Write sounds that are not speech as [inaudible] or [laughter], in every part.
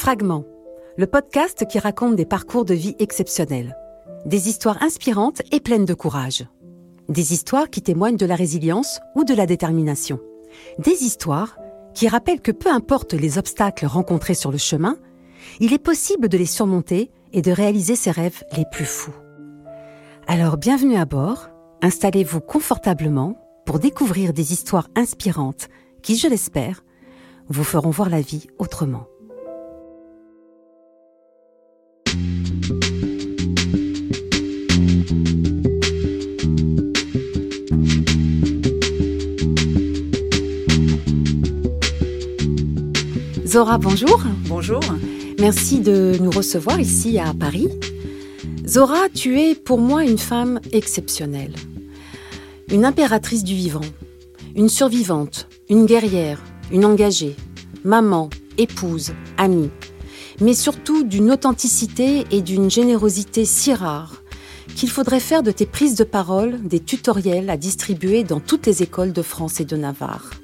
Fragment, le podcast qui raconte des parcours de vie exceptionnels, des histoires inspirantes et pleines de courage, des histoires qui témoignent de la résilience ou de la détermination, des histoires qui rappellent que peu importe les obstacles rencontrés sur le chemin, il est possible de les surmonter et de réaliser ses rêves les plus fous. Alors bienvenue à bord, installez-vous confortablement pour découvrir des histoires inspirantes qui, je l'espère, vous feront voir la vie autrement. Zora, bonjour. Bonjour. Merci de nous recevoir ici à Paris. Zora, tu es pour moi une femme exceptionnelle. Une impératrice du vivant, une survivante, une guerrière, une engagée, maman, épouse, amie, mais surtout d'une authenticité et d'une générosité si rares qu'il faudrait faire de tes prises de parole des tutoriels à distribuer dans toutes les écoles de France et de Navarre.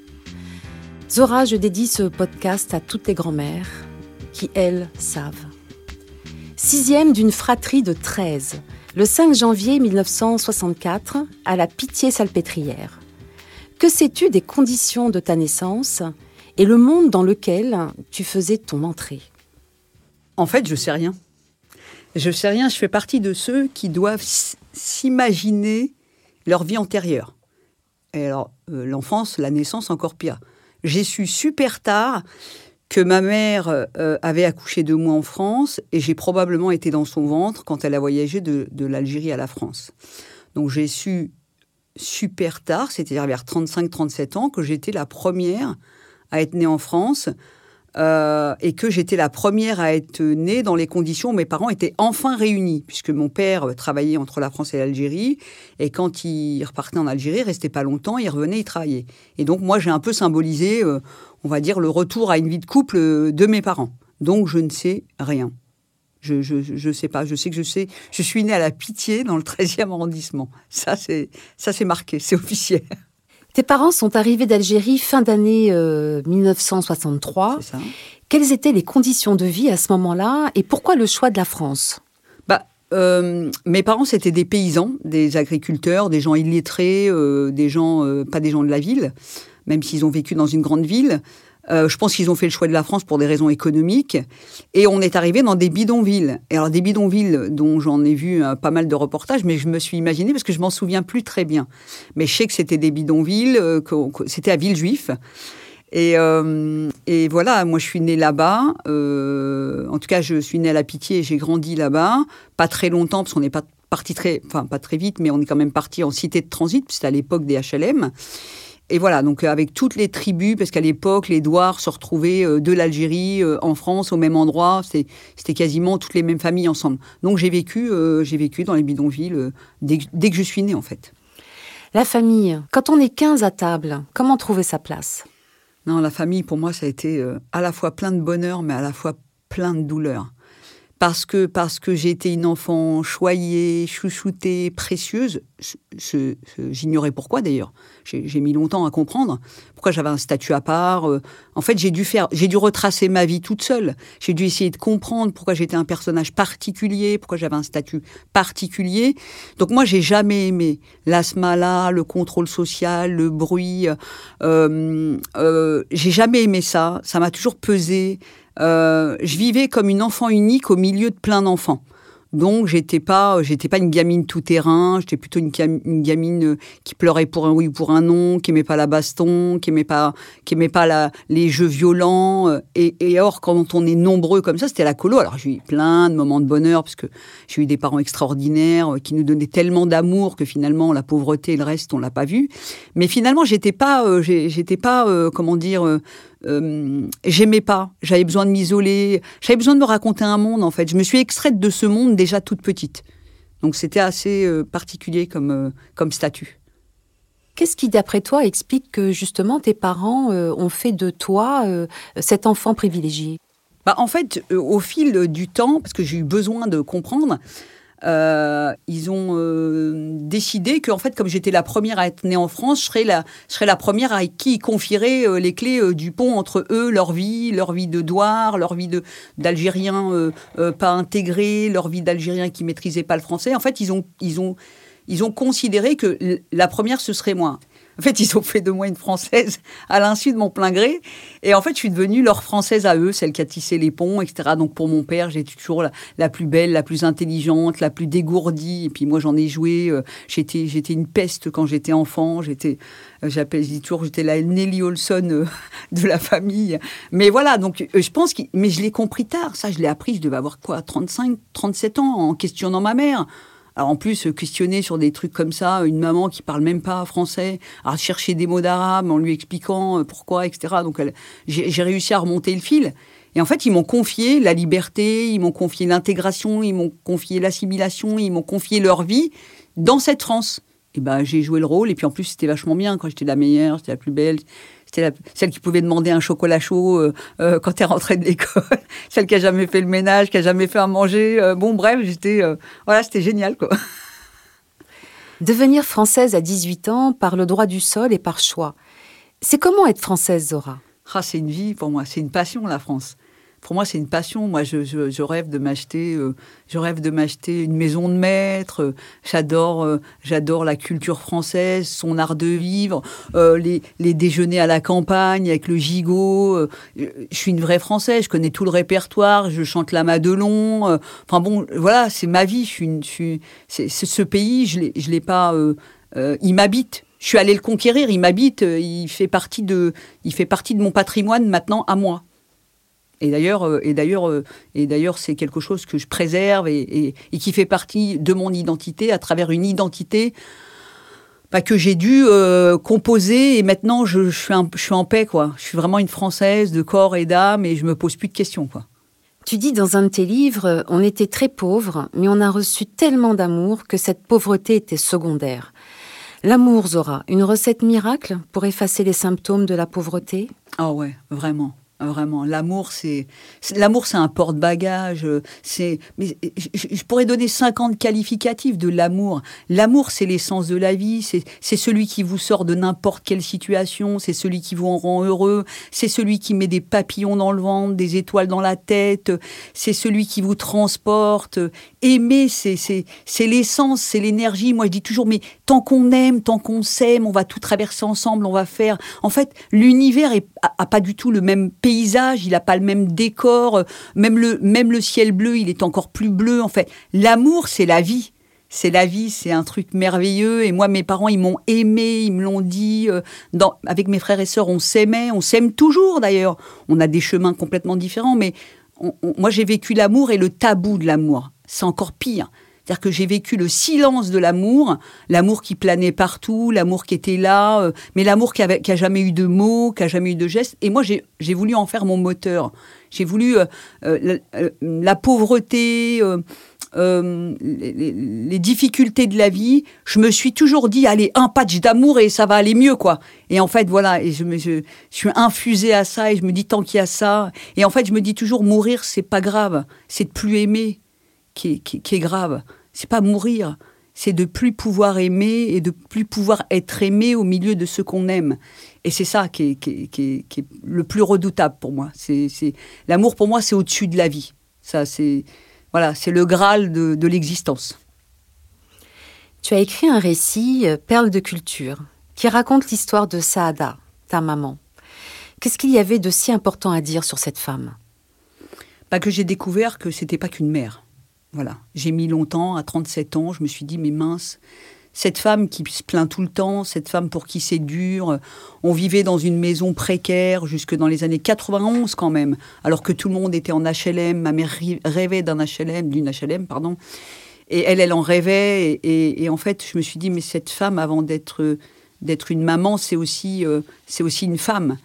Zora, je dédie ce podcast à toutes les grand-mères qui, elles, savent. Sixième d'une fratrie de 13, le 5 janvier 1964, à la Pitié-Salpêtrière. Que sais-tu des conditions de ta naissance et le monde dans lequel tu faisais ton entrée? En fait, je sais rien. Je sais rien, je fais partie de ceux qui doivent s'imaginer leur vie antérieure. Et alors, euh, l'enfance, la naissance, encore pire j'ai su super tard que ma mère euh, avait accouché de moi en France et j'ai probablement été dans son ventre quand elle a voyagé de, l'Algérie à la France. Donc j'ai su super tard, c'est-à-dire vers 35-37 ans, que j'étais la première à être née en France euh, et que j'étais la première à être née dans les conditions où mes parents étaient enfin réunis, puisque mon père travaillait entre la France et l'Algérie, et quand il repartait en Algérie, il restait pas longtemps, il revenait, il travaillait. Et donc moi, j'ai un peu symbolisé, euh, on va dire, le retour à une vie de couple euh, de mes parents. Donc je ne sais rien. Je, je, sais pas, je sais que je sais. Je suis née à la Pitié dans le 13e arrondissement. Ça, c'est marqué, c'est officiel. Tes parents sont arrivés d'Algérie fin d'année 1963. Euh, Quelles étaient les conditions de vie à ce moment-là et pourquoi le choix de la France? Bah, euh, mes parents, c'était des paysans, des agriculteurs, des gens illettrés, euh, des gens, pas des gens de la ville, même s'ils ont vécu dans une grande ville. Euh, je pense qu'ils ont fait le choix de la France pour des raisons économiques. Et on est arrivé dans des bidonvilles. Et alors des bidonvilles dont j'en ai vu euh, pas mal de reportages, mais je me suis imaginé parce que je m'en souviens plus très bien. Mais je sais que c'était des bidonvilles, euh, que, c'était à Villejuif. Et, et, voilà, moi je suis née là-bas. en tout cas, je suis née à la Pitié et j'ai grandi là-bas. Pas très longtemps parce qu'on n'est pas parti très, enfin pas très vite, mais on est quand même parti en cité de transit, c'était à l'époque des HLM. Et voilà, donc euh, avec toutes les tribus, parce qu'à l'époque, les Douars se retrouvaient euh, de l'Algérie euh, en France au même endroit. C'était quasiment toutes les mêmes familles ensemble. Donc j'ai vécu, j'ai vécu dans les bidonvilles dès, dès, que je suis née, en fait. La famille, quand on est 15 à table, comment trouver sa place? Non, la famille, pour moi, ça a été à la fois plein de bonheur, mais à la fois plein de douleur parce que, parce que j'ai une enfant choyée, chouchoutée, précieuse. J'ignorais pourquoi d'ailleurs. J'ai mis longtemps à comprendre pourquoi j'avais un statut à part. Euh. En fait, j'ai dû faire, j'ai dû retracer ma vie toute seule. J'ai dû essayer de comprendre pourquoi j'étais un personnage particulier, pourquoi j'avais un statut particulier. Donc moi, j'ai jamais aimé l'asthma le contrôle social, le bruit. Euh, euh, j'ai jamais aimé ça. Ça m'a toujours pesé. Je vivais comme une enfant unique au milieu de plein d'enfants. Donc j'étais pas j'étais pas une gamine tout terrain, j'étais plutôt une, gamine euh, qui pleurait pour un oui ou pour un non, qui aimait pas la baston, qui aimait pas qui aimait pas les jeux violents euh, et, or quand on est nombreux comme ça, c'était la colo. Alors j'ai eu plein de moments de bonheur parce que j'ai eu des parents extraordinaires qui nous donnaient tellement d'amour que finalement la pauvreté et le reste on l'a pas vu. Mais finalement, j'étais pas j'étais pas comment dire euh, j'aimais pas, j'avais besoin de m'isoler, j'avais besoin de me raconter un monde en fait. Je me suis extraite de ce monde déjà toute petite. Donc c'était assez euh, particulier comme, euh, comme statut. Qu'est-ce qui, d'après toi, explique que justement tes parents ont fait de toi cet enfant privilégié? Bah, En fait, au fil du temps, parce que j'ai eu besoin de comprendre, euh, ils ont euh, décidé que, en fait, comme j'étais la première à être née en France, je serais la, je serais la première à qui ils confieraient euh, les clés du pont entre eux, leur vie, leur vie de douar, leur vie de d'Algériens pas intégrés, leur vie d'Algériens qui maîtrisaient pas le français. En fait, ils ont, ils ont, ils ont considéré que la première ce serait moi. En fait, ils ont fait de moi une Française à l'insu de mon plein gré. Et en fait, je suis devenue leur Française à eux, celle qui a tissé les ponts, etc. Donc pour mon père, j'étais toujours la, plus belle, la plus intelligente, la plus dégourdie. Et puis moi, j'en ai joué. Euh, j'étais, j'étais une peste quand j'étais enfant. J'étais, euh, j'appelle, je dis toujours, j'étais la Nelly Olson euh, [laughs] de la famille. Mais voilà, donc je pense que, mais je l'ai compris tard. Ça, je l'ai appris. Je devais avoir quoi, 35, 37 ans en questionnant ma mère. Alors en plus, euh, questionner sur des trucs comme ça, une maman qui parle même pas français, à chercher des mots d'arabe en lui expliquant euh, pourquoi, etc. Donc j'ai réussi à remonter le fil. Et en fait, ils m'ont confié la liberté, ils m'ont confié l'intégration, ils m'ont confié l'assimilation, ils m'ont confié leur vie dans cette France. Et ben, j'ai joué le rôle. Et puis en plus, c'était vachement bien. Quand j'étais la meilleure, j'étais la plus belle. C'était celle qui pouvait demander un chocolat chaud euh, euh, quand elle rentrait de l'école, [laughs] celle qui a jamais fait le ménage, qui a jamais fait à manger. Euh, bon, bref, j'étais, voilà, c'était génial, quoi. Devenir française à 18 ans par le droit du sol et par choix. C'est comment être française, Zora? Ah, C'est une vie pour moi, c'est une passion, la France pour moi, c'est une passion. Moi, je, rêve de m'acheter, euh, je rêve de m'acheter une maison de maître. J'adore, euh, j'adore la culture française, son art de vivre, euh, les, déjeuners à la campagne avec le gigot. je suis une vraie française. Je connais tout le répertoire. Je chante la Madelon. enfin bon, voilà, c'est ma vie. Je suis, suis ce pays, je l'ai, je l'ai pas. il m'habite. Je suis allée le conquérir. Il m'habite. Il fait partie de, il fait partie de mon patrimoine maintenant à moi. Et d'ailleurs, euh, et d'ailleurs, euh, et d'ailleurs, c'est quelque chose que je préserve et, qui fait partie de mon identité à travers une identité bah, que j'ai dû euh, composer. Et maintenant, je, suis je suis en paix, quoi. Je suis vraiment une Française de corps et d'âme et je me pose plus de questions, quoi. Tu dis dans un de tes livres, on était très pauvres, mais on a reçu tellement d'amour que cette pauvreté était secondaire. L'amour, Zora, une recette miracle pour effacer les symptômes de la pauvreté? Ah ouais, vraiment. Vraiment, l'amour, c'est l'amour, c'est un porte-bagage. C'est, mais je, pourrais donner 50 qualificatifs de l'amour. L'amour, c'est l'essence de la vie. C'est, celui qui vous sort de n'importe quelle situation. C'est celui qui vous en rend heureux. C'est celui qui met des papillons dans le ventre, des étoiles dans la tête. C'est celui qui vous transporte. Aimer, c'est, c'est, l'essence, c'est l'énergie. Moi, je dis toujours, mais tant qu'on aime, tant qu'on s'aime, on va tout traverser ensemble. On va faire. En fait, l'univers est, a, pas du tout le même paysage, il n'a pas le même décor, euh, même le, même le ciel bleu, il est encore plus bleu. En fait, l'amour, c'est la vie. C'est la vie, c'est un truc merveilleux. Et moi, mes parents, ils m'ont aimé, ils me l'ont dit. Euh, avec mes frères et sœurs, on s'aimait, on s'aime toujours d'ailleurs. On a des chemins complètement différents, mais moi, j'ai vécu l'amour et le tabou de l'amour. C'est encore pire. C'est-à-dire que j'ai vécu le silence de l'amour, l'amour qui planait partout, l'amour qui était là, euh, mais l'amour qui, avait, qui a jamais eu de mots, qui a jamais eu de gestes. Et moi, j'ai voulu en faire mon moteur. J'ai voulu euh, euh, la, pauvreté, les, difficultés de la vie. Je me suis toujours dit, allez, un patch d'amour et ça va aller mieux, quoi. Et en fait, voilà, et je, me, suis infusée à ça et je me dis, tant qu'il y a ça. Et en fait, je me dis toujours, mourir, c'est pas grave, c'est de plus aimer qui est grave c'est pas mourir, c'est de plus pouvoir aimer et de plus pouvoir être aimé au milieu de ce qu'on aime. Et c'est ça qui est, le plus redoutable pour moi. C'est, l'amour pour moi, c'est au-dessus de la vie. Ça, c'est voilà, c'est le graal de, de l'existence. Tu as écrit un récit, euh, Perle de culture, qui raconte l'histoire de Saada, ta maman. Qu'est-ce qu'il y avait de si important à dire sur cette femme? Pas que j'ai découvert que c'était pas qu'une mère. Voilà. J'ai mis longtemps, à 37 ans, je me suis dit, mais mince, cette femme qui se plaint tout le temps, cette femme pour qui c'est dur, on vivait dans une maison précaire jusque dans les années 91 quand même, alors que tout le monde était en HLM, ma mère rêvait d'un HLM, d'une HLM, pardon, et elle, elle en rêvait, et, en fait, je me suis dit, mais cette femme, avant d'être d'être une maman, c'est aussi, euh, c'est aussi une femme.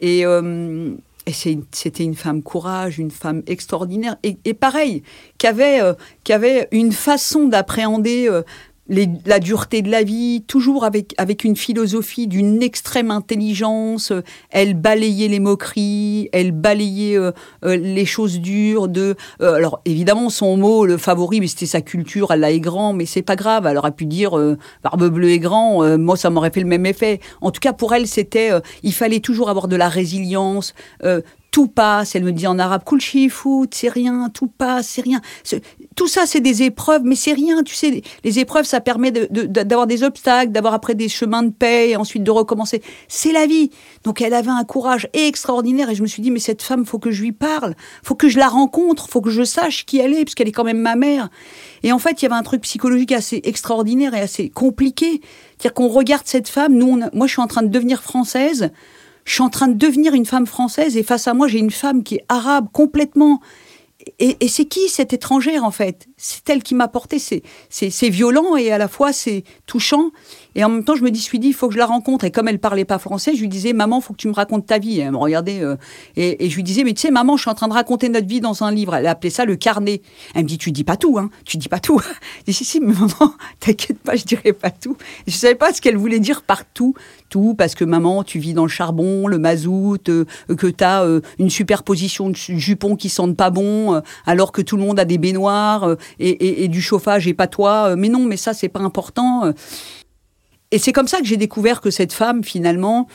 Et, euh, et c'était une femme courage, une femme extraordinaire, et, pareil, qui avait, euh, une façon d'appréhender euh, la dureté de la vie, toujours avec, avec une philosophie d'une extrême intelligence. Elle balayait les moqueries, elle balayait euh, euh, les choses dures. De, euh, alors évidemment, son mot, le favori, c'était sa culture, elle l'a grand, mais c'est pas grave. Elle aurait pu dire barbe bleue et grand, moi ça m'aurait fait le même effet. En tout cas, pour elle, c'était, il fallait toujours avoir de la résilience, tout passe. Elle me dit en arabe, foot, c'est rien, tout passe, c'est rien. Tout ça, c'est des épreuves, mais c'est rien. Tu sais, les épreuves, ça permet d'avoir des obstacles, d'avoir après des chemins de paix, et ensuite de recommencer. C'est la vie. Donc, elle avait un courage extraordinaire, et je me suis dit, mais cette femme, faut que je lui parle, faut que je la rencontre, faut que je sache qui elle est, puisqu'elle est quand même ma mère. Et en fait, il y avait un truc psychologique assez extraordinaire et assez compliqué. C'est-à-dire qu'on regarde cette femme, nous, moi, je suis en train de devenir française je suis en train de devenir une femme française et face à moi, j'ai une femme qui est arabe complètement. Et, et c'est qui cette étrangère en fait? C'est elle qui m'a porté. C'est violent et à la fois c'est touchant. Et en même temps, je me dis, suis dit, il faut que je la rencontre. Et comme elle parlait pas français, je lui disais, maman, faut que tu me racontes ta vie. elle me regardait, euh, et, je lui disais, mais tu sais, maman, je suis en train de raconter notre vie dans un livre. Elle appelait ça le carnet. Elle me dit, tu dis pas tout, hein. Tu dis pas tout. [laughs] je dis, si, si, mais maman, [laughs] t'inquiète pas, je dirai pas tout. Je savais pas ce qu'elle voulait dire par tout. Tout, parce que maman, tu vis dans le charbon, le mazout, euh, que tu euh, une superposition de jupons qui sentent pas bon, alors que tout le monde a des baignoires et, du chauffage et pas toi. mais non, mais ça, c'est pas important. Et c'est comme ça que j'ai découvert que cette femme, finalement,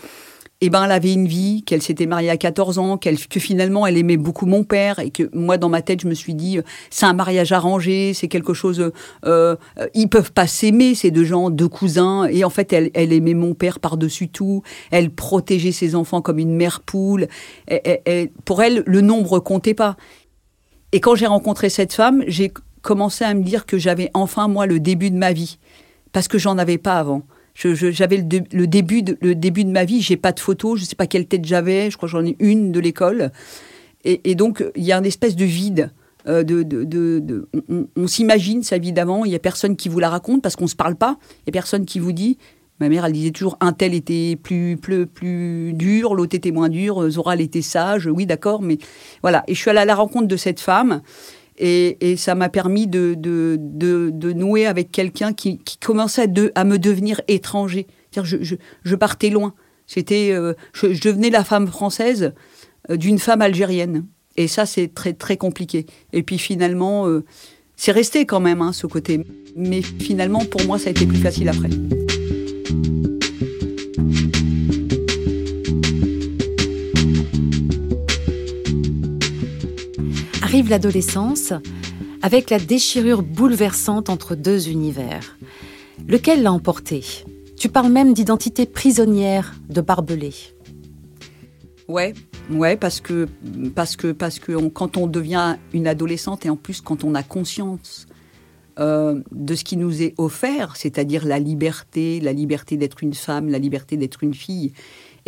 eh ben, elle avait une vie, qu'elle s'était mariée à 14 ans, qu'elle, que finalement elle aimait beaucoup mon père et que moi dans ma tête je me suis dit c'est un mariage arrangé, c'est quelque chose, euh, ils peuvent pas s'aimer ces deux gens, deux cousins et en fait elle, elle aimait mon père par dessus tout, elle protégeait ses enfants comme une mère poule, pour elle le nombre comptait pas. Et quand j'ai rencontré cette femme, j'ai commencé à me dire que j'avais enfin moi le début de ma vie parce que j'en avais pas avant j'avais le, début de, le début de ma vie, j'ai pas de photos, je sais pas quelle tête j'avais, je crois que j'en ai une de l'école. Et, donc, il y a une espèce de vide. Euh, de, de, on, s'imagine sa vie d'avant, il y a personne qui vous la raconte parce qu'on se parle pas, il y a personne qui vous dit. Ma mère, elle disait toujours un tel était plus, plus, plus dur, l'autre était moins dur, Zora, était sage, oui, d'accord, mais voilà. Et je suis allée à la rencontre de cette femme et, ça m'a permis de, de, nouer avec quelqu'un qui, commençait à, me devenir étranger. Je, je, je, partais loin. C'était, euh, je, devenais la femme française euh, d'une femme algérienne. Et ça, c'est très, très compliqué. Et puis finalement, euh, c'est resté quand même, hein, ce côté. Mais finalement, pour moi, ça a été plus facile après. Arrive l'adolescence avec la déchirure bouleversante entre deux univers. Lequel l'a emporté? Tu parles même d'identité prisonnière de barbelé. Ouais, ouais, parce que parce que parce que quand on devient une adolescente et en plus quand on a conscience euh, de ce qui nous est offert, c'est-à-dire la liberté, la liberté d'être une femme, la liberté d'être une fille,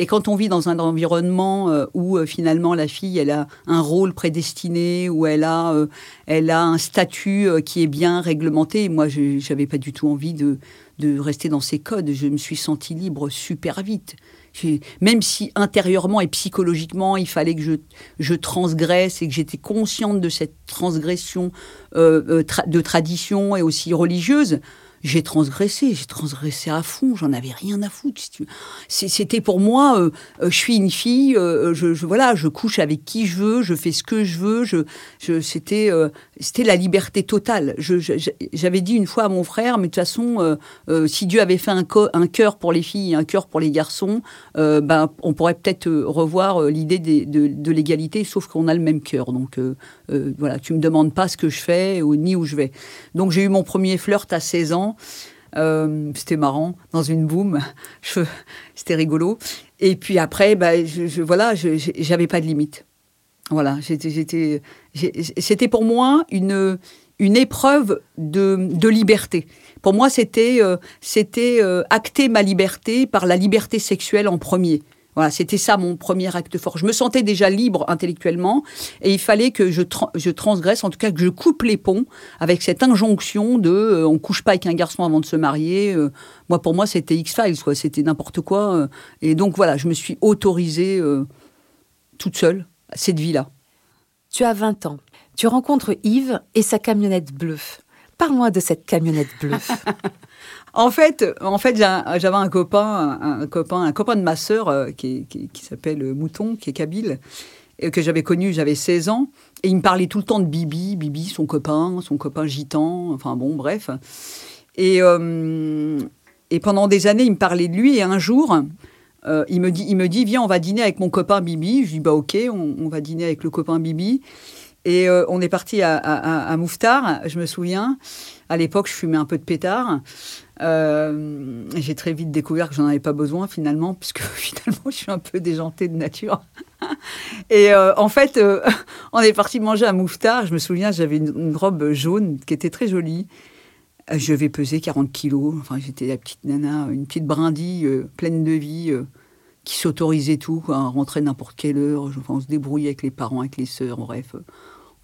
et quand on vit dans un environnement euh, où euh, finalement la fille, elle a un rôle prédestiné, où elle a, euh, elle a un statut qui est bien réglementé, moi, je n'avais pas du tout envie de, de rester dans ces codes. Je me suis sentie libre super vite. Même si intérieurement et psychologiquement, il fallait que je, je transgresse et que j'étais consciente de cette transgression de tradition et aussi religieuse, j'ai transgressé, j'ai transgressé à fond, j'en avais rien à foutre. C'était pour moi, euh, euh, je suis une fille, euh, je, voilà, je couche avec qui je veux, je fais ce que je veux, je, c'était c'était la liberté totale. J'avais dit une fois à mon frère, mais de toute façon, si Dieu avait fait un, un cœur pour les filles et un cœur pour les garçons, ben, on pourrait peut-être revoir l'idée de, de l'égalité, sauf qu'on a le même cœur. Donc voilà, tu me demandes pas ce que je fais ou ni où je vais. Donc j'ai eu mon premier flirt à 16 ans. Euh, c'était marrant, dans une boum. [laughs] C'était rigolo. Et puis après, bah, je, voilà, j'avais pas de limite. Voilà, c'était pour moi une, une épreuve de, de liberté. Pour moi, c'était, euh, euh, acter ma liberté par la liberté sexuelle en premier. Voilà, c'était ça mon premier acte fort. Je me sentais déjà libre intellectuellement et il fallait que je, je transgresse, en tout cas que je coupe les ponts avec cette injonction de euh, on couche pas avec un garçon avant de se marier. Euh. moi, pour moi, c'était X-Files, quoi. C'était n'importe quoi. Euh. et donc voilà, je me suis autorisée toute seule cette vie-là. Tu as 20 ans. Tu rencontres Yves et sa camionnette bleue. Parle-moi de cette camionnette bleue. [laughs] en fait, en fait j'avais un copain, un, copain, un copain de ma sœur euh, qui, s'appelle Mouton, qui est kabyle, que j'avais connu, j'avais 16 ans. Et il me parlait tout le temps de Bibi, Bibi, son copain, son copain gitan, enfin bon, bref. Et, euh, pendant des années, il me parlait de lui. Et un jour, euh, il, me dit, il me dit Viens, on va dîner avec mon copain Bibi. Je dis Bah, ok, on, va dîner avec le copain Bibi. Et euh, on est parti à, Mouftar, je me souviens. À l'époque, je fumais un peu de pétard. Euh, j'ai très vite découvert que j'en avais pas besoin finalement, puisque [laughs] finalement, je suis un peu déjantée de nature. [laughs] Et en fait, [laughs] on est parti manger à Mouftar. Je me souviens, j'avais une, robe jaune qui était très jolie. Euh, je vais peser 40 kilos. Enfin, j'étais la petite nana, une petite brindille euh, pleine de vie, euh, qui s'autorisait tout, quoi, à n'importe quelle heure. Enfin, on se débrouillait avec les parents, avec les sœurs, bref.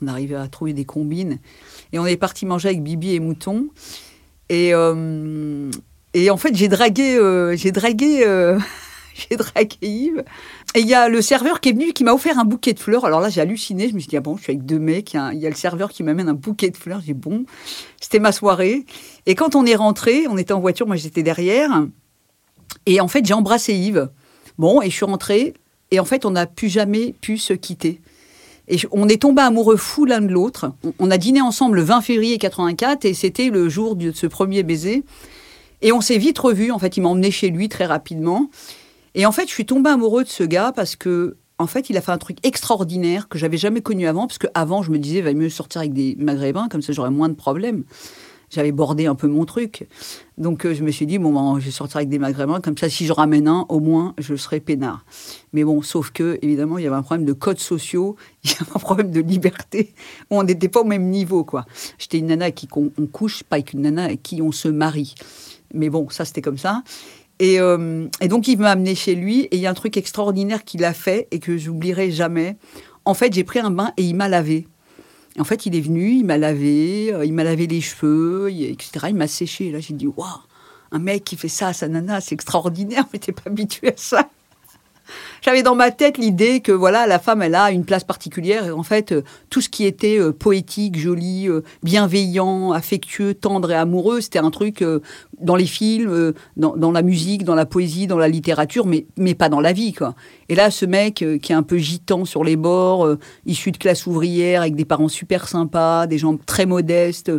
On arrivait à trouver des combines. Et on est parti manger avec Bibi et Mouton. Et, et en fait, j'ai dragué, j'ai dragué [laughs] j'ai dragué Yves. Et il y a le serveur qui est venu, qui m'a offert un bouquet de fleurs. Alors là, j'ai halluciné. Je me suis dit, ah bon, je suis avec deux mecs. Il y a, le serveur qui m'amène un bouquet de fleurs. J'ai bon, c'était ma soirée. Et quand on est rentré, on était en voiture, moi j'étais derrière. Et en fait, j'ai embrassé Yves. Bon, et je suis rentrée. Et en fait, on n'a plus jamais pu se quitter. Et on est tombé amoureux fou l'un de l'autre. On a dîné ensemble le 20 février 84 et c'était le jour de ce premier baiser. Et on s'est vite revus. En fait, il m'a emmené chez lui très rapidement. Et en fait, je suis tombée amoureux de ce gars parce que, en fait, il a fait un truc extraordinaire que j'avais jamais connu avant. Parce qu'avant, je me disais, va mieux sortir avec des maghrébins, comme ça j'aurais moins de problèmes. J'avais bordé un peu mon truc. Donc, euh, je me suis dit, bon, ben, je vais sortir avec des maghrébins, comme ça, si je ramène un, au moins, je serai peinard. Mais bon, sauf que, évidemment, il y avait un problème de codes sociaux, [laughs] il y avait un problème de liberté. On n'était pas au même niveau, quoi. J'étais une nana qui on, couche, pas avec une nana avec qui on se marie. Mais bon, ça, c'était comme ça. Euh, et, donc, il m'a amené chez lui. Et il y a un truc extraordinaire qu'il a fait et que j'oublierai jamais. En fait, j'ai pris un bain et il m'a lavé. En fait, il est venu, il m'a lavé, euh, il m'a lavé les cheveux, etc. Il m'a séché. Et là, j'ai dit, waouh, un mec qui fait ça à sa nana, c'est extraordinaire, mais t'es pas habitué à ça. J'avais dans ma tête l'idée que voilà, la femme, elle a une place particulière et en fait, euh, tout ce qui était euh, poétique, joli, euh, bienveillant, affectueux, tendre et amoureux, c'était un truc dans les films, dans, la musique, dans la poésie, dans la littérature, mais, mais pas dans la vie, quoi. Et là, ce mec qui est un peu gitan sur les bords, issu de classe ouvrière, avec des parents super sympas, des gens très modestes,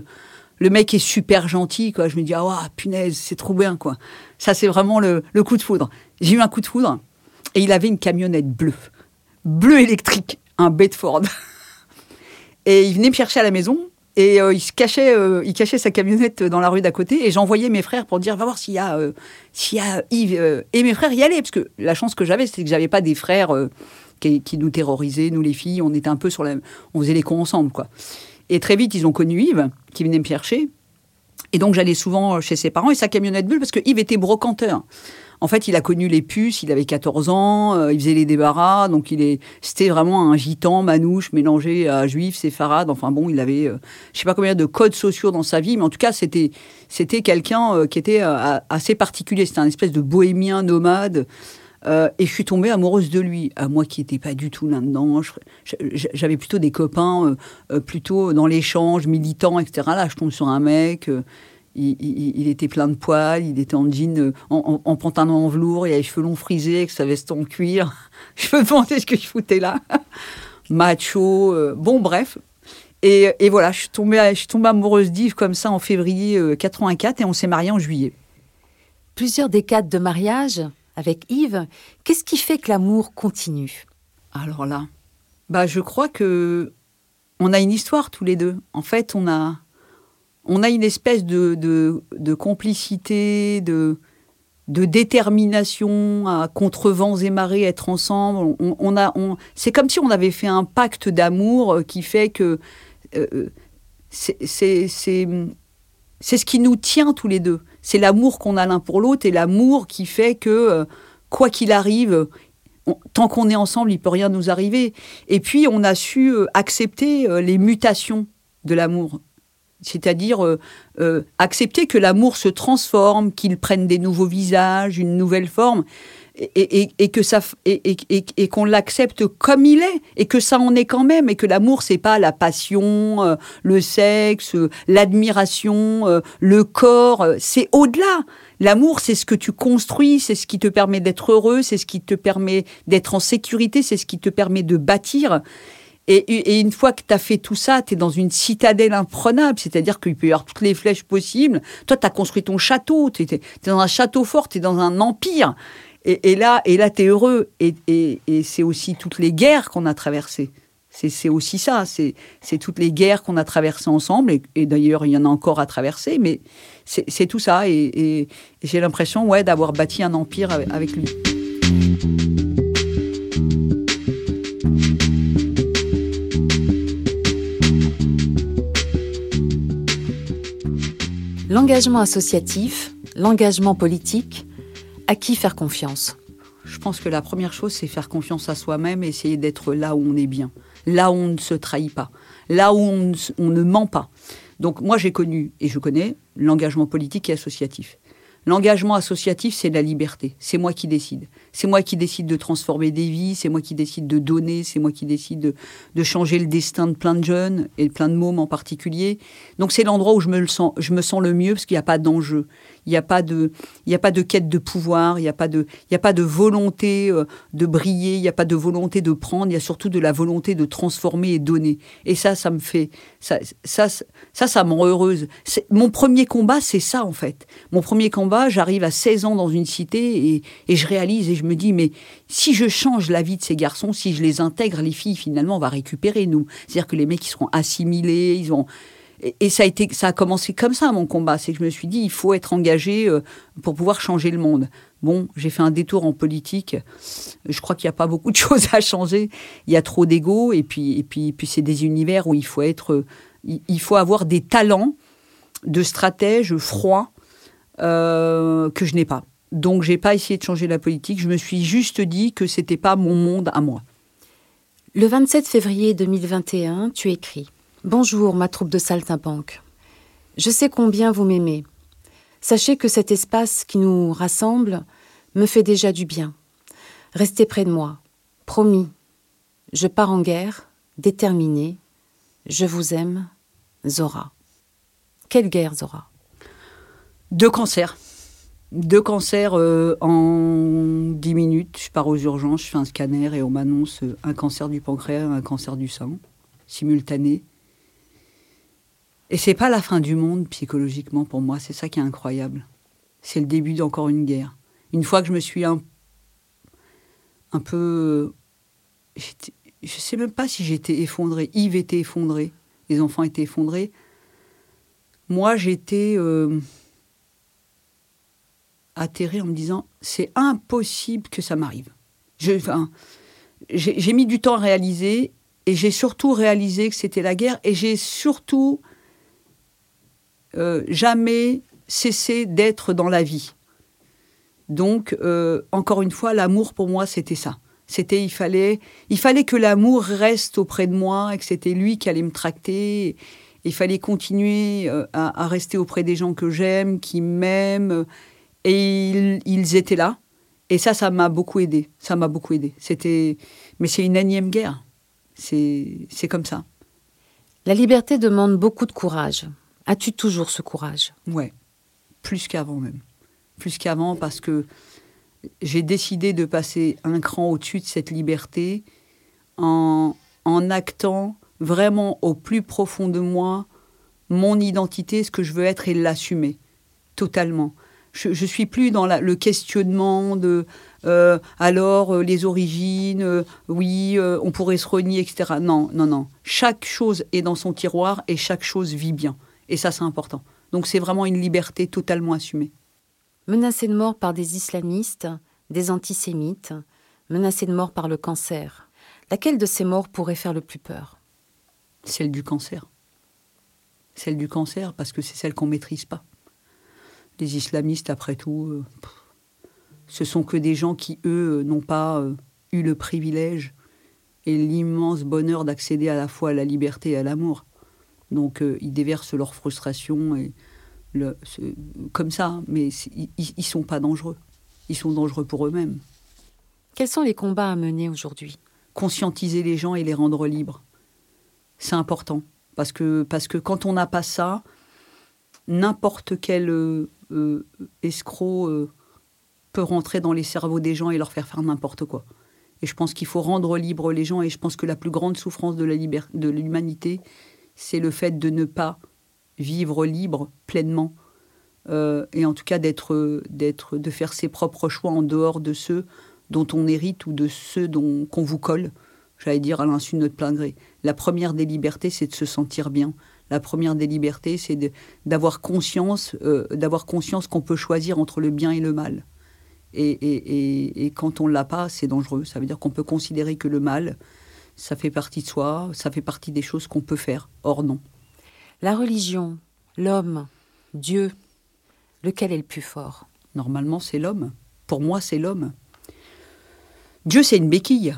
le mec est super gentil, quoi. Je me dis, ah, punaise, c'est trop bien, quoi. Ça, c'est vraiment le coup de foudre. J'ai eu un coup de foudre. Et il avait une camionnette bleue, bleu électrique, un Bedford. [laughs] Et il venait me chercher à la maison. Et euh, il se cachait, euh, il cachait sa camionnette dans la rue d'à côté. Et j'envoyais mes frères pour dire, va voir s'il y a, euh, s'il y a Yves. et mes frères y allaient, parce que la chance que j'avais, c'était que j'avais pas des frères qui, nous terrorisaient, nous les filles. On était un peu sur la, on faisait les cons ensemble, quoi. Et très vite, ils ont connu Yves, qui venait me chercher. Et donc, j'allais souvent chez ses parents et sa camionnette bleue, parce que Yves était brocanteur. En fait, il a connu les puces, il avait 14 ans, euh, il faisait les débarras, donc il est, c'était vraiment un gitan manouche mélangé à juif, séfarade. Enfin bon, il avait, euh, je sais pas combien de codes sociaux dans sa vie, mais en tout cas, c'était, c'était quelqu'un euh, qui était assez particulier. C'était un espèce de bohémien nomade. et je suis tombée amoureuse de lui. À moi qui n'étais pas du tout là-dedans. J'avais plutôt des copains, plutôt dans l'échange, militants, etc. Là, je tombe sur un mec il, était plein de poils, il était en jean, euh, en, pantalon en velours, il avait les cheveux longs frisés avec sa veste en cuir. [laughs] Je me demandais ce que je foutais là. [laughs] Macho, euh, bon bref. Et, voilà, je suis, tombée, je suis tombée amoureuse d'Yves comme ça en février 84 euh, et on s'est mariés en juillet. Plusieurs décades de mariage avec Yves, qu'est-ce qui fait que l'amour continue? Alors là, bah je crois que on a une histoire tous les deux. En fait, on a on a une espèce de, de, complicité, de, de détermination à contre vents et marées être ensemble. On, a, c'est comme si on avait fait un pacte d'amour euh, qui fait que euh, c'est, c'est, ce qui nous tient tous les deux. C'est l'amour qu'on a l'un pour l'autre et l'amour qui fait que, euh, quoi qu'il arrive, tant qu'on est ensemble, il peut rien nous arriver. Et puis, on a su accepter les mutations de l'amour c'est-à-dire euh, euh, accepter que l'amour se transforme, qu'il prenne des nouveaux visages, une nouvelle forme. et, que ça et, qu'on l'accepte comme il est et que ça en est quand même et que l'amour c'est pas la passion, euh, le sexe, euh, l'admiration, euh, le corps, c'est au-delà. L'amour c'est ce que tu construis, c'est ce qui te permet d'être heureux, c'est ce qui te permet d'être en sécurité, c'est ce qui te permet de bâtir. Et, une fois que tu as fait tout ça, tu es dans une citadelle imprenable, c'est-à-dire qu'il peut y avoir toutes les flèches possibles. Toi, tu as construit ton château, tu es, dans un château fort, tu es dans un empire. Et, là, et tu es heureux. Et, c'est aussi toutes les guerres qu'on a traversées. C'est aussi ça, c'est toutes les guerres qu'on a traversées ensemble, et, d'ailleurs il y en a encore à traverser, mais c'est tout ça, et, j'ai l'impression ouais, d'avoir bâti un empire avec lui. L'engagement associatif, l'engagement politique, à qui faire confiance? Je pense que la première chose, c'est faire confiance à soi-même et essayer d'être là où on est bien, là où on ne se trahit pas, là où on, ne ment pas. Donc moi, j'ai connu et je connais l'engagement politique et associatif. L'engagement associatif, c'est la liberté. C'est moi qui décide. C'est moi qui décide de transformer des vies, c'est moi qui décide de donner, c'est moi qui décide de, changer le destin de plein de jeunes et de plein de mômes en particulier. Donc c'est l'endroit où je me, sens le mieux parce qu'il n'y a pas d'enjeu. Il n'y a pas de, il y a pas de quête de pouvoir, il n'y a pas de, il y a pas de volonté euh, de briller, il n'y a pas de volonté de prendre, il y a surtout de la volonté de transformer et donner. Et ça, ça me fait, ça, ça, ça, ça me rend heureuse. Mon premier combat, c'est ça en fait. Mon premier combat, j'arrive à 16 ans dans une cité et, et je réalise et je me dis, mais si je change la vie de ces garçons, si je les intègre, les filles, finalement, on va récupérer nous. C'est-à-dire que les mecs, ils seront assimilés, ils ont et, ça a été, ça a commencé comme ça mon combat. C'est que je me suis dit, il faut être engagé euh, pour pouvoir changer le monde. Bon, j'ai fait un détour en politique. Je crois qu'il n'y a pas beaucoup de [laughs] choses à changer. Il y a trop d'ego et puis, puis, c'est des univers où il faut être, il faut avoir des talents de stratège froid euh, que je n'ai pas. Donc, j'ai pas essayé de changer la politique. Je me suis juste dit que c'était pas mon monde à moi. Le 27 février 2021, tu écris Bonjour, ma troupe de saltimbanques. Je sais combien vous m'aimez. Sachez que cet espace qui nous rassemble me fait déjà du bien. Restez près de moi. Promis. Je pars en guerre, déterminé. Je vous aime, Zora. Quelle guerre, Zora? Deux cancers. Deux cancers euh, en dix minutes. Je pars aux urgences, je fais un scanner et on m'annonce un cancer du pancréas, un cancer du sein, simultané. Et c'est pas la fin du monde psychologiquement pour moi, c'est ça qui est incroyable. C'est le début d'encore une guerre. Une fois que je me suis un, peu. Je sais même pas si j'étais effondrée. Yves était effondré, les enfants étaient effondrés. Moi, j'étais euh, atterrée en me disant c'est impossible que ça m'arrive. J'ai mis du temps à réaliser et j'ai surtout réalisé que c'était la guerre et j'ai surtout euh, jamais cesser d'être dans la vie. Donc, euh, encore une fois, l'amour pour moi, c'était ça. C'était, il fallait, il fallait que l'amour reste auprès de moi et que c'était lui qui allait me tracter. Il fallait continuer euh, à, rester auprès des gens que j'aime, qui m'aiment. Et ils, étaient là. Et ça, ça m'a beaucoup aidé. Ça m'a beaucoup aidé. C'était, mais c'est une énième guerre. C'est, c'est comme ça. La liberté demande beaucoup de courage. As-tu toujours ce courage? Ouais, plus qu'avant même. Plus qu'avant parce que j'ai décidé de passer un cran au-dessus de cette liberté en, en actant vraiment au plus profond de moi mon identité, ce que je veux être et l'assumer totalement. Je, je suis plus dans le questionnement de euh, alors euh, les origines, euh, oui, on pourrait se renier, etc. Non, non, non. Chaque chose est dans son tiroir et chaque chose vit bien. Et ça, c'est important. Donc c'est vraiment une liberté totalement assumée. Menacé de mort par des islamistes, des antisémites, menacé de mort par le cancer, laquelle de ces morts pourrait faire le plus peur? Celle du cancer. Celle du cancer, parce que c'est celle qu'on ne maîtrise pas. Les islamistes, après tout, euh, ce sont que des gens qui, eux, n'ont pas euh, eu le privilège et l'immense bonheur d'accéder à la fois à la liberté et à l'amour. Donc euh, ils déversent leur frustration et comme ça, mais ils, ne sont pas dangereux. Ils sont dangereux pour eux-mêmes. Quels sont les combats à mener aujourd'hui? Conscientiser les gens et les rendre libres. C'est important. Parce que, parce que quand on n'a pas ça, n'importe quel euh, euh, escroc euh, peut rentrer dans les cerveaux des gens et leur faire faire n'importe quoi. Et je pense qu'il faut rendre libre les gens. Et je pense que la plus grande souffrance de l'humanité, c'est le fait de ne pas vivre libre pleinement. et en tout cas d'être, d'être, de faire ses propres choix en dehors de ceux dont on hérite ou de ceux dont, qu'on vous colle, j'allais dire à l'insu de notre plein gré. La première des libertés, c'est de se sentir bien. La première des libertés, c'est d'avoir conscience, euh, d'avoir conscience qu'on peut choisir entre le bien et le mal. Et, et, quand on l'a pas, c'est dangereux. Ça veut dire qu'on peut considérer que le mal, ça fait partie de soi, ça fait partie des choses qu'on peut faire. Or, non. La religion, l'homme, Dieu, lequel est le plus fort? Normalement, c'est l'homme. Pour moi, c'est l'homme. Dieu, c'est une béquille.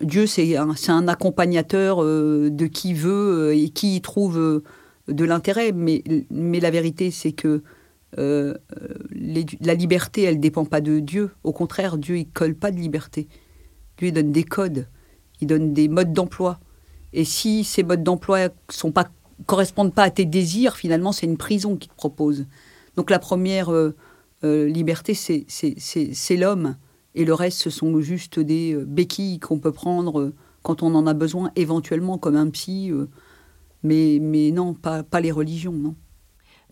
Dieu, c'est un, un, accompagnateur euh, de qui veut euh, et qui y trouve euh, de l'intérêt. Mais, mais la vérité, c'est que la liberté, elle ne dépend pas de Dieu. Au contraire, Dieu, il colle pas de liberté. Dieu, il donne des codes, il donne des modes d'emploi. Et si ces modes d'emploi sont pas correspondent pas à tes désirs, finalement, c'est une prison qui te propose. Donc la première liberté, c'est l'homme. Et le reste, ce sont juste des euh, béquilles qu'on peut prendre euh, quand on en a besoin, éventuellement comme un psy. Euh, mais, mais non, pas, pas les religions, non.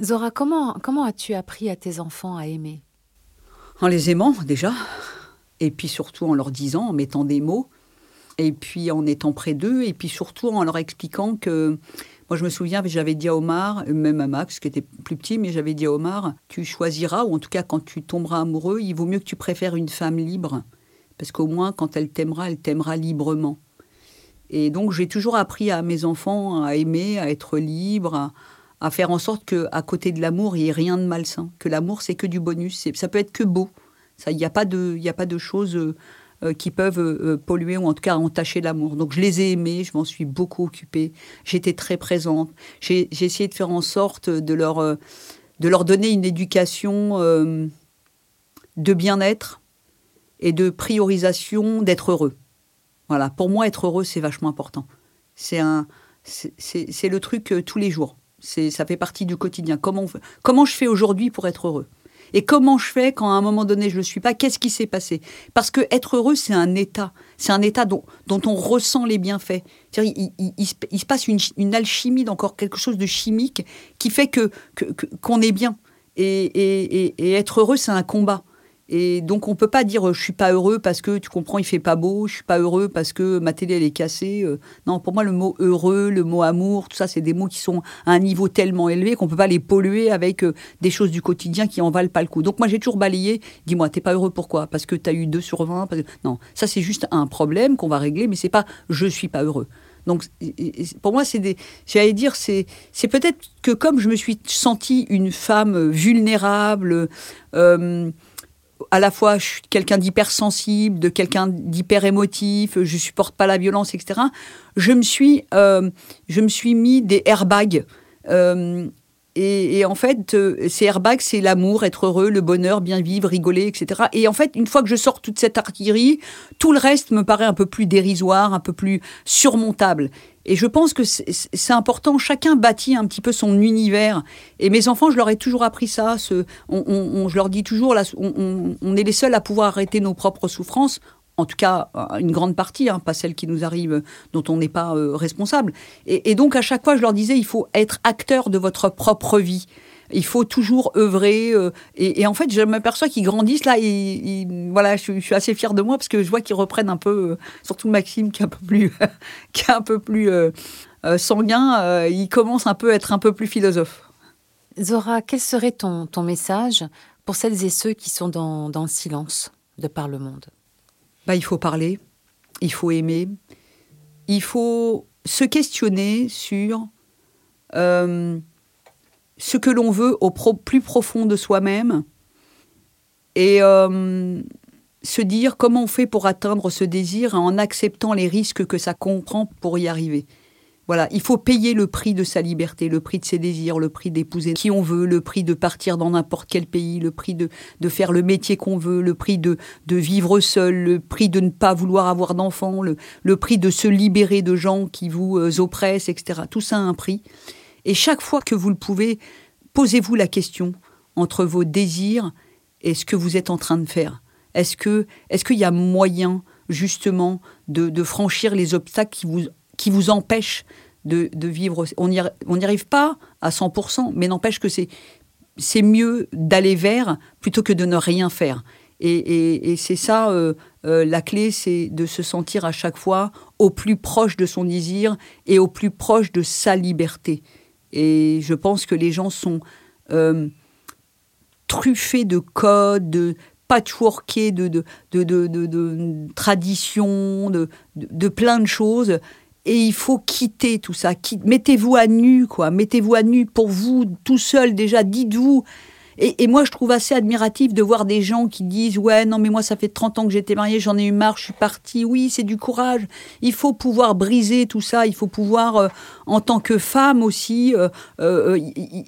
Zora, comment, comment as-tu appris à tes enfants à aimer? En les aimant, déjà. Et puis surtout en leur disant, en mettant des mots. Et puis en étant près d'eux. Et puis surtout en leur expliquant que moi, je me souviens, j'avais dit à Omar, même à Max, qui était plus petit, mais j'avais dit à Omar, tu choisiras, ou en tout cas, quand tu tomberas amoureux, il vaut mieux que tu préfères une femme libre. Parce qu'au moins, quand elle t'aimera, elle t'aimera librement. Et donc, j'ai toujours appris à mes enfants à aimer, à être libre, à, faire en sorte qu'à côté de l'amour, il n'y ait rien de malsain. Que l'amour, c'est que du bonus. Ça peut être que beau. Il n'y a, pas de, a pas de choses euh, qui peuvent euh, euh, polluer ou en tout cas entacher l'amour. Donc je les ai aimés, je m'en suis beaucoup occupée, j'étais très présente. J'ai essayé de faire en sorte de leur, de leur donner une éducation de bien-être et de priorisation d'être heureux. Voilà, pour moi, être heureux, c'est vachement important. C'est le truc tous les jours. Ça fait partie du quotidien. Comment, comment je fais aujourd'hui pour être heureux? Et comment je fais quand à un moment donné je ne le suis pas? Qu'est-ce qui s'est passé? Parce que être heureux, c'est un état. C'est un état dont, dont, on ressent les bienfaits. Il, il, se passe une, alchimie, d'encore quelque chose de chimique qui fait que qu'on est bien. Et, et être heureux, c'est un combat. Et donc on peut pas dire je suis pas heureux parce que tu comprends il fait pas beau, je suis pas heureux parce que ma télé elle est cassée. Euh. non, pour moi le mot heureux, le mot amour, tout ça c'est des mots qui sont à un niveau tellement élevé qu'on peut pas les polluer avec euh, des choses du quotidien qui en valent pas le coup. Donc moi j'ai toujours balayé, dis-moi t'es pas heureux pourquoi Parce que tu as eu 2 sur 20 Non, ça c'est juste un problème qu'on va régler mais c'est pas je suis pas heureux. Donc, pour moi, c'est des. J'allais dire, c'est, c'est peut-être que comme je me suis sentie une femme vulnérable, euh, à la fois je suis quelqu'un d'hypersensible, de quelqu'un d'hyper émotif, je supporte pas la violence, etc. Je me suis, euh, je me suis mis des airbags. Euh, et, en fait, euh, ces airbags, c'est l'amour, être heureux, le bonheur, bien vivre, rigoler, etc. Et en fait, une fois que je sors toute cette artillerie, tout le reste me paraît un peu plus dérisoire, un peu plus surmontable. Et je pense que c'est important. Chacun bâtit un petit peu son univers. Et mes enfants, je leur ai toujours appris ça. On, je leur dis toujours, on, est les seuls à pouvoir arrêter nos propres souffrances. En tout cas, une grande partie, hein, pas celle qui nous arrive, dont on n'est pas euh, responsable. Et, donc, à chaque fois, je leur disais, il faut être acteur de votre propre vie il faut toujours œuvrer. Euh, et, en fait, je m'aperçois qu'ils grandissent là. Et, voilà, je, suis assez fière de moi parce que je vois qu'ils reprennent un peu, euh, surtout Maxime qui est un peu plus, [laughs] qui est un peu plus euh, sanguin. il commence un peu à être un peu plus philosophe. Zora, quel serait ton, ton message pour celles et ceux qui sont dans, dans le silence de par le monde? Bah, Il faut parler, il faut aimer, il faut se questionner sur ce que l'on veut au plus profond de soi-même et euh, se dire comment on fait pour atteindre ce désir en acceptant les risques que ça comprend pour y arriver. Voilà, il faut payer le prix de sa liberté, le prix de ses désirs, le prix d'épouser qui on veut, le prix de partir dans n'importe quel pays, le prix de, de faire le métier qu'on veut, le prix de, de vivre seul, le prix de ne pas vouloir avoir d'enfants, le, le prix de se libérer de gens qui vous euh, oppressent, etc. Tout ça a un prix. Et chaque fois que vous le pouvez, posez-vous la question entre vos désirs et ce que vous êtes en train de faire. Est-ce que est-ce qu'il y a moyen justement de, franchir les obstacles qui vous qui vous empêche de, vivre. On n'y arrive pas à 100%, mais n'empêche que c'est, c'est mieux d'aller vers plutôt que de ne rien faire. Et, c'est ça, euh, euh, la clé, c'est de se sentir à chaque fois au plus proche de son désir et au plus proche de sa liberté. Et je pense que les gens sont euh, truffés de codes, de patchworkés de, traditions, de, plein de choses et il faut quitter tout ça. Mettez-vous à nu, quoi. Mettez-vous à nu pour vous, tout seul déjà. Dites-vous. Et, moi, je trouve assez admiratif de voir des gens qui disent Ouais, non, mais moi, ça fait 30 ans que j'étais mariée, j'en ai eu marre, je suis partie. Oui, c'est du courage. Il faut pouvoir briser tout ça. Il faut pouvoir, euh, en tant que femme aussi, il euh, euh,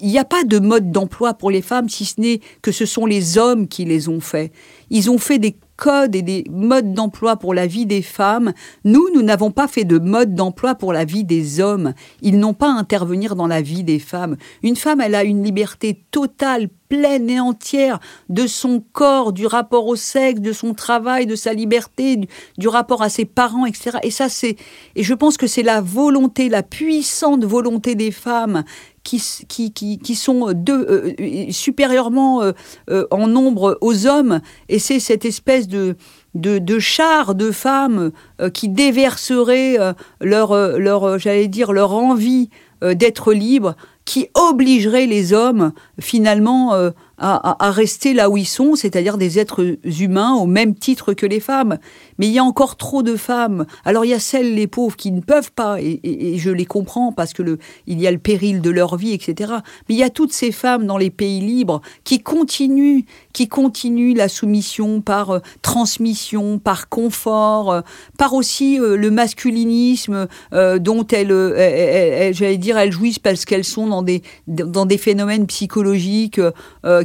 n'y a pas de mode d'emploi pour les femmes, si ce n'est que ce sont les hommes qui les ont faits. Ils ont fait des codes et des modes d'emploi pour la vie des femmes. Nous, nous n'avons pas fait de mode d'emploi pour la vie des hommes. Ils n'ont pas à intervenir dans la vie des femmes. Une femme, elle a une liberté totale, pleine et entière de son corps, du rapport au sexe, de son travail, de sa liberté, du, rapport à ses parents, etc. Et ça, c'est, et je pense que c'est la volonté, la puissante volonté des femmes qui, qui, qui, sont deux, euh, euh, supérieurement euh, en nombre aux hommes, et c'est cette espèce de, de, de char de femmes qui déverseraient leur, leur j'allais dire, leur envie d'être libres, qui obligerait les hommes finalement à, rester là où ils sont, c'est-à-dire des êtres humains au même titre que les femmes. Mais il y a encore trop de femmes. Alors il y a celles, les pauvres, qui ne peuvent pas, et, je les comprends parce que il y a le péril de leur vie, etc. Mais il y a toutes ces femmes dans les pays libres qui continuent, qui continuent la soumission par euh, transmission, par confort, euh, par aussi euh, le masculinisme dont elles, j'allais dire, elles jouissent parce qu'elles sont dans des, dans des phénomènes psychologiques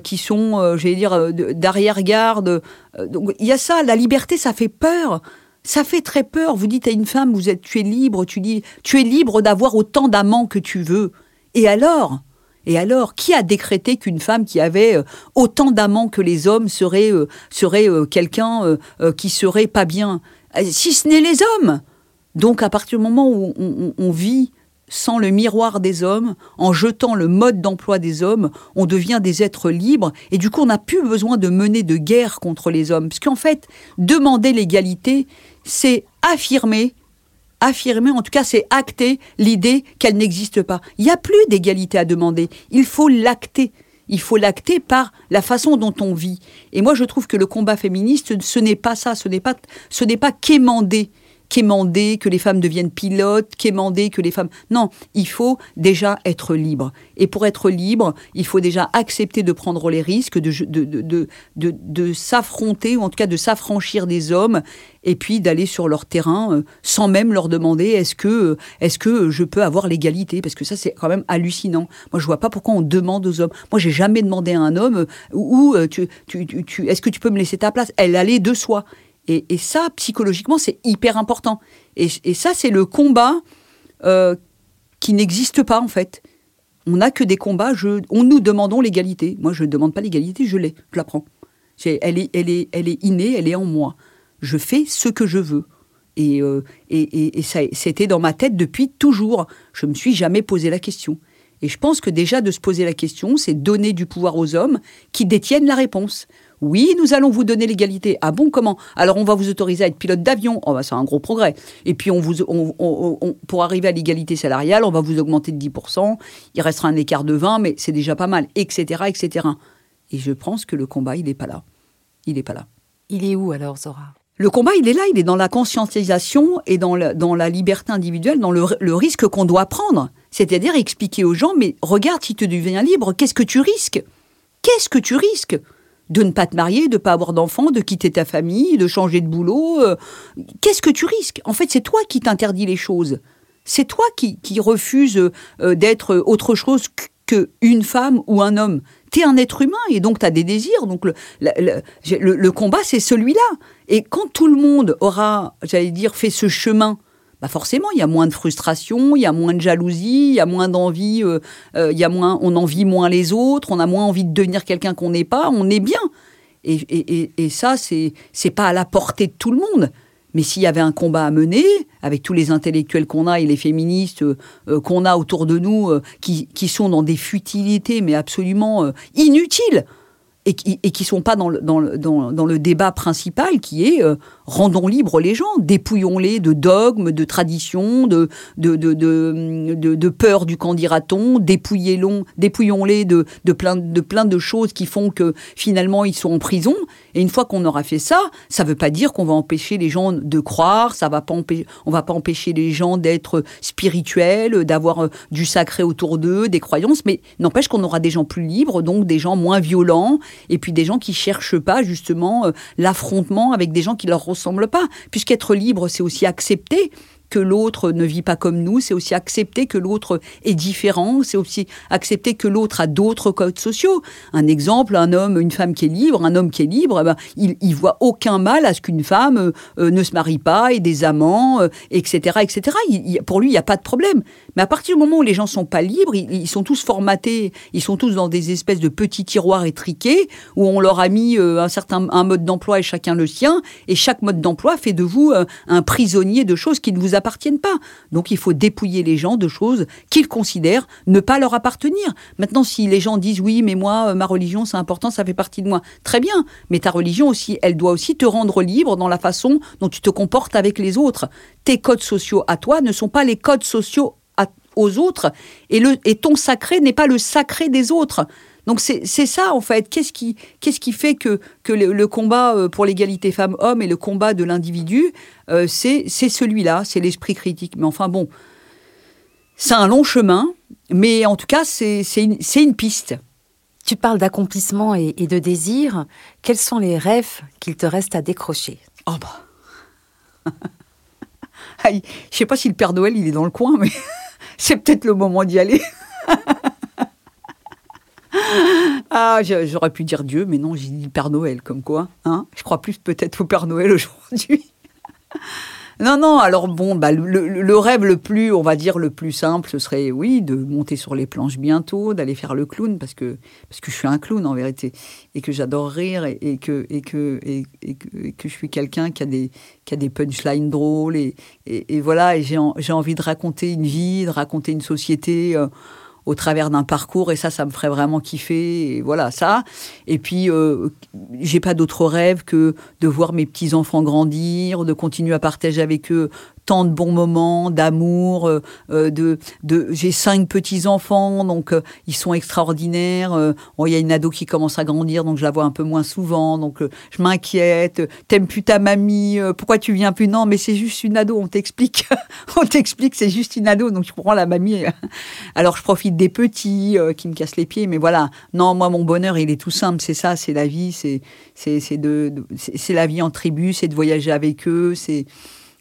qui sont, euh, j'allais dire, euh, d'arrière-garde. Euh, donc il y a ça, la liberté, ça fait peur. Ça fait très peur. Vous dites à une femme, vous êtes, tu es libre, tu dis, tu es libre d'avoir autant d'amants que tu veux. Et alors? Et alors, qui a décrété qu'une femme qui avait autant d'amants que les hommes serait, serait quelqu'un qui serait pas bien? Si ce n'est les hommes. Donc, à partir du moment où on vit sans le miroir des hommes, en jetant le mode d'emploi des hommes, on devient des êtres libres et du coup on n'a plus besoin de mener de guerre contre les hommes. Parce qu'en fait, demander l'égalité, c'est affirmer, affirmer, en tout cas c'est acter l'idée qu'elle n'existe pas. Il n'y a plus d'égalité à demander, il faut l'acter. Il faut l'acter par la façon dont on vit. Et moi, je trouve que le combat féministe, ce n'est pas ça, ce n'est pas, ce n'est pas quémander quémander que les femmes deviennent pilotes, quémander que les femmes... Non, il faut déjà être libre. Et pour être libre, il faut déjà accepter de prendre les risques, de, de, de, de, s'affronter, ou en tout cas de s'affranchir des hommes, et puis d'aller sur leur terrain euh, sans même leur demander est-ce que, euh, est que je peux avoir l'égalité? Parce que ça, c'est quand même hallucinant. Moi, je vois pas pourquoi on demande aux hommes. Moi, j'ai jamais demandé à un homme euh, où, tu, tu, tu, est-ce que tu peux me laisser ta place? Elle allait de soi. Et, ça, psychologiquement, c'est hyper important. Et, ça, c'est le combat euh, qui n'existe pas, en fait. On n'a que des combats, on nous demandons l'égalité. Moi, je ne demande pas l'égalité, je l'ai, je la prends. elle, est, elle, est, elle est innée, elle est en moi. Je fais ce que je veux. Et, euh, et, et, ça, c'était dans ma tête depuis toujours. Je me suis jamais posé la question. Et je pense que déjà de se poser la question, c'est donner du pouvoir aux hommes qui détiennent la réponse. Oui, nous allons vous donner l'égalité. Ah bon, comment? Alors on va vous autoriser à être pilote d'avion. Oh, bah, c'est un gros progrès. Et puis on vous, pour arriver à l'égalité salariale, on va vous augmenter de 10%. Il restera un écart de 20, mais c'est déjà pas mal, etc., etc. Et je pense que le combat, il n'est pas là. Il n'est pas là. Il est où alors, Zora? Le combat, il est là, il est dans la conscientisation et dans, dans la liberté individuelle, dans le, le risque qu'on doit prendre. C'est-à-dire expliquer aux gens, mais regarde, si tu deviens libre, qu'est-ce que tu risques? Qu'est-ce que tu risques? De ne pas te marier, de ne pas avoir d'enfants, de quitter ta famille, de changer de boulot. Euh, qu'est-ce que tu risques? En fait, c'est toi qui t'interdis les choses. C'est toi qui, qui refuses euh, d'être autre chose qu'une femme ou un homme. Tu es un être humain et donc tu as des désirs. Donc le combat, c'est celui-là. Et quand tout le monde aura, j'allais dire, fait ce chemin, bah forcément, il y a moins de frustration, il y a moins de jalousie, il y a moins d'envie, euh, euh, il y a moins, on envie moins les autres, on a moins envie de devenir quelqu'un qu'on n'est pas, on est bien. Et, et, et, ça, c'est c'est pas à la portée de tout le monde. Mais s'il y avait un combat à mener, avec tous les intellectuels qu'on a et les féministes euh, qu'on a autour de nous, qui, qui, sont dans des futilités, mais absolument inutiles, et qui ne sont pas dans le, débat principal qui est euh, rendons libres les gens, dépouillons-les de dogmes, de traditions, de, de, peur du dira-t-on, dépouillons-les de, de, plein, de plein de choses qui font que finalement ils sont en prison. Et une fois qu'on aura fait ça, ça ne veut pas dire qu'on va empêcher les gens de croire, ça va pas empêcher, on va pas empêcher les gens d'être spirituels, d'avoir euh, du sacré autour d'eux, des croyances, mais n'empêche qu'on aura des gens plus libres, donc des gens moins violents, et puis des gens qui cherchent pas justement euh, l'affrontement avec des gens qui leur ressemblent pas. Puisqu'être libre, c'est aussi accepter que l'autre ne vit pas comme nous, c'est aussi accepter que l'autre est différent, c'est aussi accepter que l'autre a d'autres codes sociaux. Un exemple, un homme, une femme qui est libre, un homme qui est libre, eh ben, il, il voit aucun mal à ce qu'une femme euh, euh, ne se marie pas, ait des amants, etc., euh, etc. pour lui, il n'y a pas de problème. Mais à partir du moment où les gens sont pas libres, ils, sont tous formatés, ils sont tous dans des espèces de petits tiroirs étriqués où on leur a mis un certain un mode d'emploi et chacun le sien, et chaque mode d'emploi fait de vous un prisonnier de choses qui ne vous appartiennent pas. Donc il faut dépouiller les gens de choses qu'ils considèrent ne pas leur appartenir. Maintenant, si les gens disent oui, mais moi, euh, ma religion, c'est important, ça fait partie de moi, très bien. Mais ta religion aussi, elle doit aussi te rendre libre dans la façon dont tu te comportes avec les autres. Tes codes sociaux à toi ne sont pas les codes sociaux aux autres, et, le, et ton sacré n'est pas le sacré des autres. Donc c'est ça en fait. Qu'est-ce qui, qu'est-ce qui fait que, que le, combat euh, pour l'égalité femmes-hommes et le combat de l'individu, euh, c'est celui-là, c'est l'esprit critique. Mais enfin bon, c'est un long chemin, mais en tout cas c'est une, une, piste. Tu parles d'accomplissement et, de désir. Quels sont les rêves qu'il te reste à décrocher? Oh bah. [laughs] Je sais pas si le Père Noël il est dans le coin, mais [laughs] c'est peut-être le moment d'y aller. [laughs] [laughs] Ah, j'aurais pu dire Dieu, mais non, j'ai dit Père Noël, comme quoi. Hein je crois plus peut-être au Père Noël [laughs] aujourd'hui. Non, non, alors bon, bah, le, rêve le plus, on va dire, le plus simple, ce serait, oui, de monter sur les planches bientôt, d'aller faire le clown, parce que, parce que je suis un clown en vérité, et que j'adore rire, et, que, et, que, et, que, je suis quelqu'un qui a des, qui a des punchlines drôles, et, et, voilà, et j'ai envie de raconter une vie, de raconter une société. Euh, au travers d'un parcours et ça ça me ferait vraiment kiffer et voilà ça. Et puis euh, j'ai pas d'autre rêve que de voir mes petits enfants grandir de continuer à partager avec eux tant de bons moments, d'amour. Euh, euh, de, de, J'ai cinq petits-enfants, donc euh, ils sont extraordinaires. Il y a une ado qui commence à grandir, donc je la vois un peu moins souvent, donc je m'inquiète. T'aimes plus ta mamie, pourquoi tu viens plus? Non, mais c'est juste une ado, on t'explique. [laughs] on t'explique, c'est juste une ado, donc je prends la mamie. Alors je profite des petits qui me cassent les pieds, mais voilà. Non, moi, mon bonheur, il est tout simple, c'est ça, c'est la vie, c'est c'est de, c'est la vie en tribu, c'est de voyager avec eux, c'est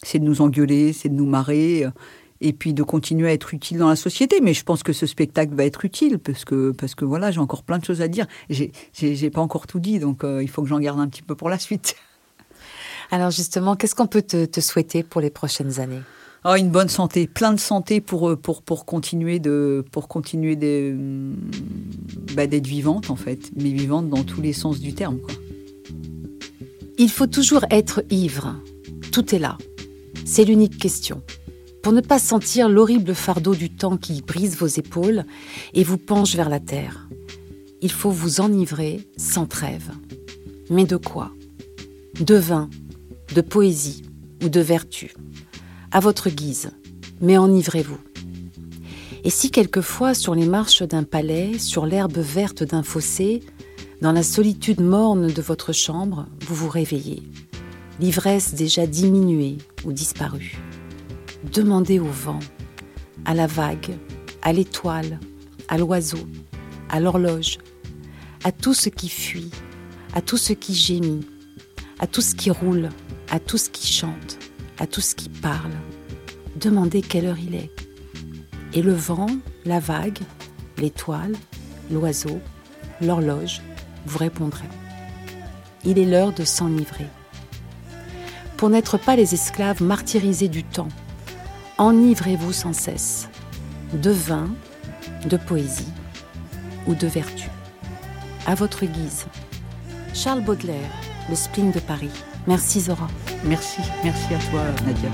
c'est de nous engueuler, c'est de nous marrer, euh, et puis de continuer à être utile dans la société. Mais je pense que ce spectacle va être utile, parce que, parce que voilà, j'ai encore plein de choses à dire. J'ai pas encore tout dit, donc euh, il faut que j'en garde un petit peu pour la suite. [laughs] Alors justement, qu'est-ce qu'on peut te, souhaiter pour les prochaines années? Oh, une bonne santé, plein de santé pour, euh, pour, pour continuer de pour continuer bah, d'être vivante en fait, mais vivante dans tous les sens du terme. Quoi. Il faut toujours être ivre. Tout est là. C'est l'unique question. Pour ne pas sentir l'horrible fardeau du temps qui brise vos épaules et vous penche vers la terre, il faut vous enivrer sans trêve. Mais de quoi? De vin, de poésie ou de vertu? À votre guise, mais enivrez-vous. Et si quelquefois, sur les marches d'un palais, sur l'herbe verte d'un fossé, dans la solitude morne de votre chambre, vous vous réveillez, l'ivresse déjà diminuée ou disparue. Demandez au vent, à la vague, à l'étoile, à l'oiseau, à l'horloge, à tout ce qui fuit, à tout ce qui gémit, à tout ce qui roule, à tout ce qui chante, à tout ce qui parle. demandez quelle heure il est. Et le vent, la vague, l'étoile, l'oiseau, l'horloge vous répondrez. Il est l'heure de s'enivrer. Pour n'être pas les esclaves martyrisés du temps, enivrez-vous sans cesse de vin, de poésie ou de vertu. À votre guise. Charles Baudelaire, Le spleen de Paris. Merci Zora. Merci, merci à toi Nadia.